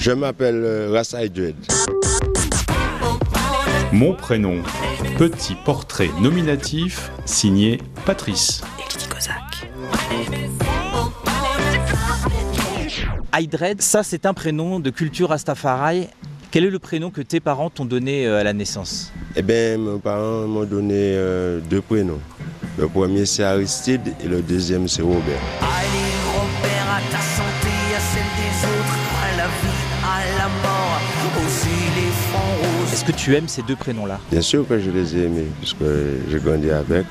Je m'appelle euh, Rasta Edred. Mon prénom, petit portrait nominatif signé Patrice. Aydred, ça c'est un prénom de culture Rastafari. Quel est le prénom que tes parents t'ont donné euh, à la naissance? Eh bien, mes parents m'ont donné euh, deux prénoms. Le premier c'est Aristide et le deuxième c'est Robert. Allez, Robert, à ta santé, à celle des autres, à la vie, à la mort, aux éléphants roses. Est-ce que tu aimes ces deux prénoms-là? Bien sûr que je les ai aimés, puisque j'ai grandi avec.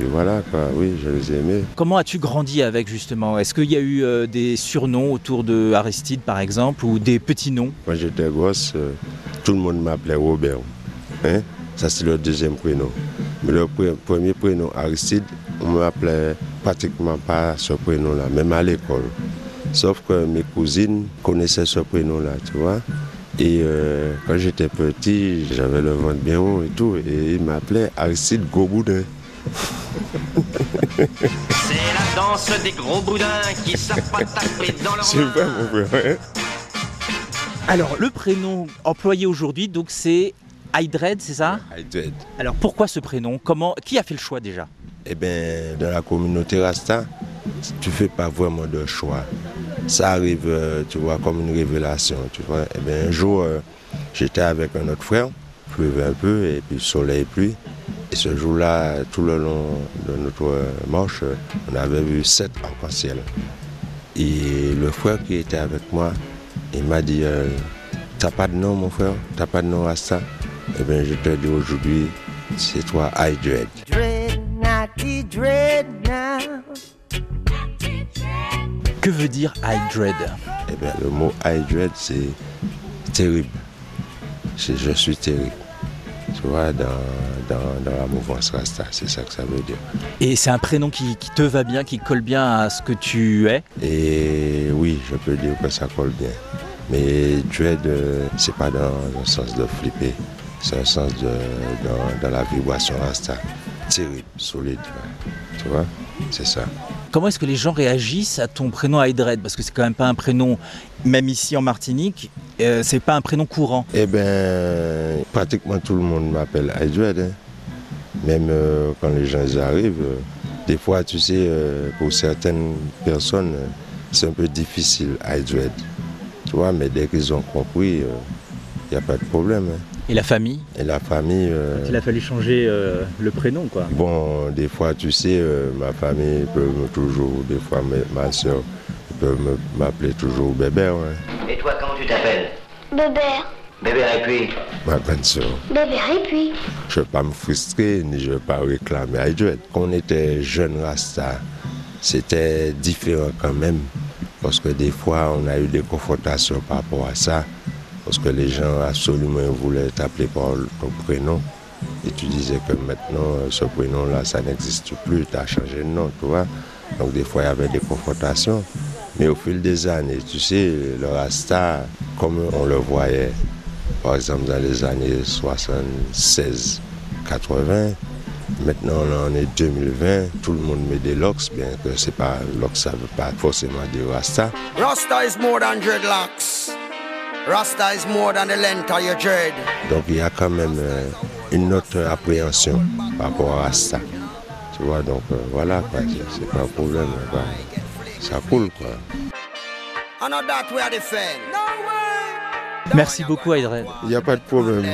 Et voilà, quoi, oui, je les ai aimés. Comment as-tu grandi avec justement? Est-ce qu'il y a eu euh, des surnoms autour de Aristide par exemple ou des petits noms? Quand j'étais gosse, euh, tout le monde m'appelait Robert. Hein? Ça, c'est le deuxième prénom. Mais le pre- premier prénom, Aristide, on m'appelait pratiquement pas ce prénom-là, même à l'école. Sauf que mes cousines connaissaient ce prénom-là, tu vois. Et euh, quand j'étais petit, j'avais le ventre bien haut et tout, et ils m'appelaient Aristide Goboudin. C'est la danse des gros boudins qui savent pas taper dans leur C'est vrai, mon frère. hein? Alors le prénom employé aujourd'hui donc c'est Aydred, c'est ça? Aïdred. Alors pourquoi ce prénom? Comment Qui a fait le choix déjà? Eh bien, dans la communauté Rasta, tu fais pas vraiment de choix. Ça arrive, euh, tu vois, comme une révélation, tu vois. Eh bien, un jour, euh, j'étais avec un autre frère, pleuvait un peu, et puis soleil, pluie. Et ce jour-là, tout le long de notre euh, marche, on avait vu sept arcs-en-ciel. Et le frère qui était avec moi, il m'a dit, euh, t'as pas de nom, mon frère? T'as pas de nom Rasta Eh bien, je te dis aujourd'hui, c'est toi, Aïdred. Dread, Que veut dire Aydred Eh bien, le mot Hydred, c'est terrible. C'est je suis terrible. Tu vois, dans, dans, dans la mouvance Rasta, c'est ça que ça veut dire. Et c'est un prénom qui, qui te va bien, qui colle bien à ce que tu es? Et oui, je peux dire que ça colle bien. Mais dread, euh, c'est pas dans le sens de flipper, c'est un sens de, dans, dans la vibration Rasta. Terrible, solide. Tu vois, c'est ça. Comment est-ce que les gens réagissent à ton prénom Aydred Parce que c'est quand même pas un prénom, même ici en Martinique, euh, c'est pas un prénom courant. Eh bien, pratiquement tout le monde m'appelle Hydred. hein. Même euh, quand les gens arrivent, euh, des fois, tu sais, pour certaines personnes, c'est un peu difficile, Hydred. Tu vois, mais dès qu'ils ont compris, il n'y a pas de problème. hein. Et la famille Et la famille, euh, Il a fallu changer euh, le prénom quoi. bon, des fois, tu sais, euh, ma famille peut me toujours, des fois, ma soeur peut me- m'appeler toujours bébé. ouais. Et toi, comment tu t'appelles? Bébert, Bébé et puis? Ma grande soeur. Bébert et puis? Je ne veux pas me frustrer, ni je ne veux pas réclamer Hydred. Quand on était jeune Rasta, c'était différent quand même. Parce que des fois, on a eu des confrontations par rapport à ça. Parce que les gens absolument voulaient t'appeler par ton prénom. Et tu disais que maintenant, euh, ce prénom-là, ça n'existe plus, tu as changé de nom, tu vois. Donc des fois, il y avait des confrontations. Mais au fil des années, tu sais, le Rasta, comme on le voyait, par exemple dans les années 76, 80, maintenant on est 2020, tout le monde met des locks, bien que c'est pas locks, ça veut pas forcément dire Rasta. Rasta is more than dreadlocks. Rasta is more than the length of your dread. Donc il y a quand même euh, une autre appréhension par rapport à Rasta. Tu vois, donc euh, voilà, quoi, c'est- pas un problème. quoi. Ça coule, quoi. Merci beaucoup Aydred. Il n'y a pas de problème.